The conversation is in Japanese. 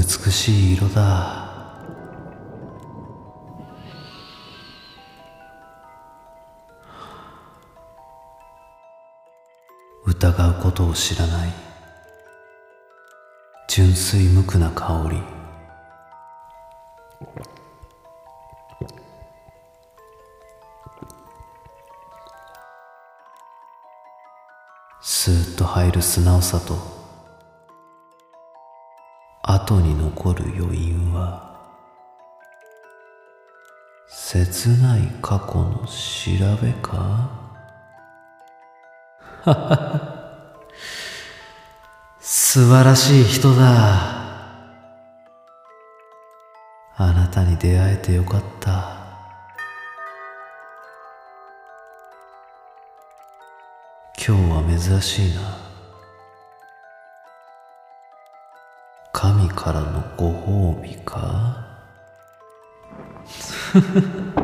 美しい色だ。疑うことを知らない。純粋無垢な香り。スーッと入る素直さと後に残る余韻は切ない過去の調べか？素晴らしい人だ。あなたに出会えてよかった。今日は珍しいな。神からのご褒美か？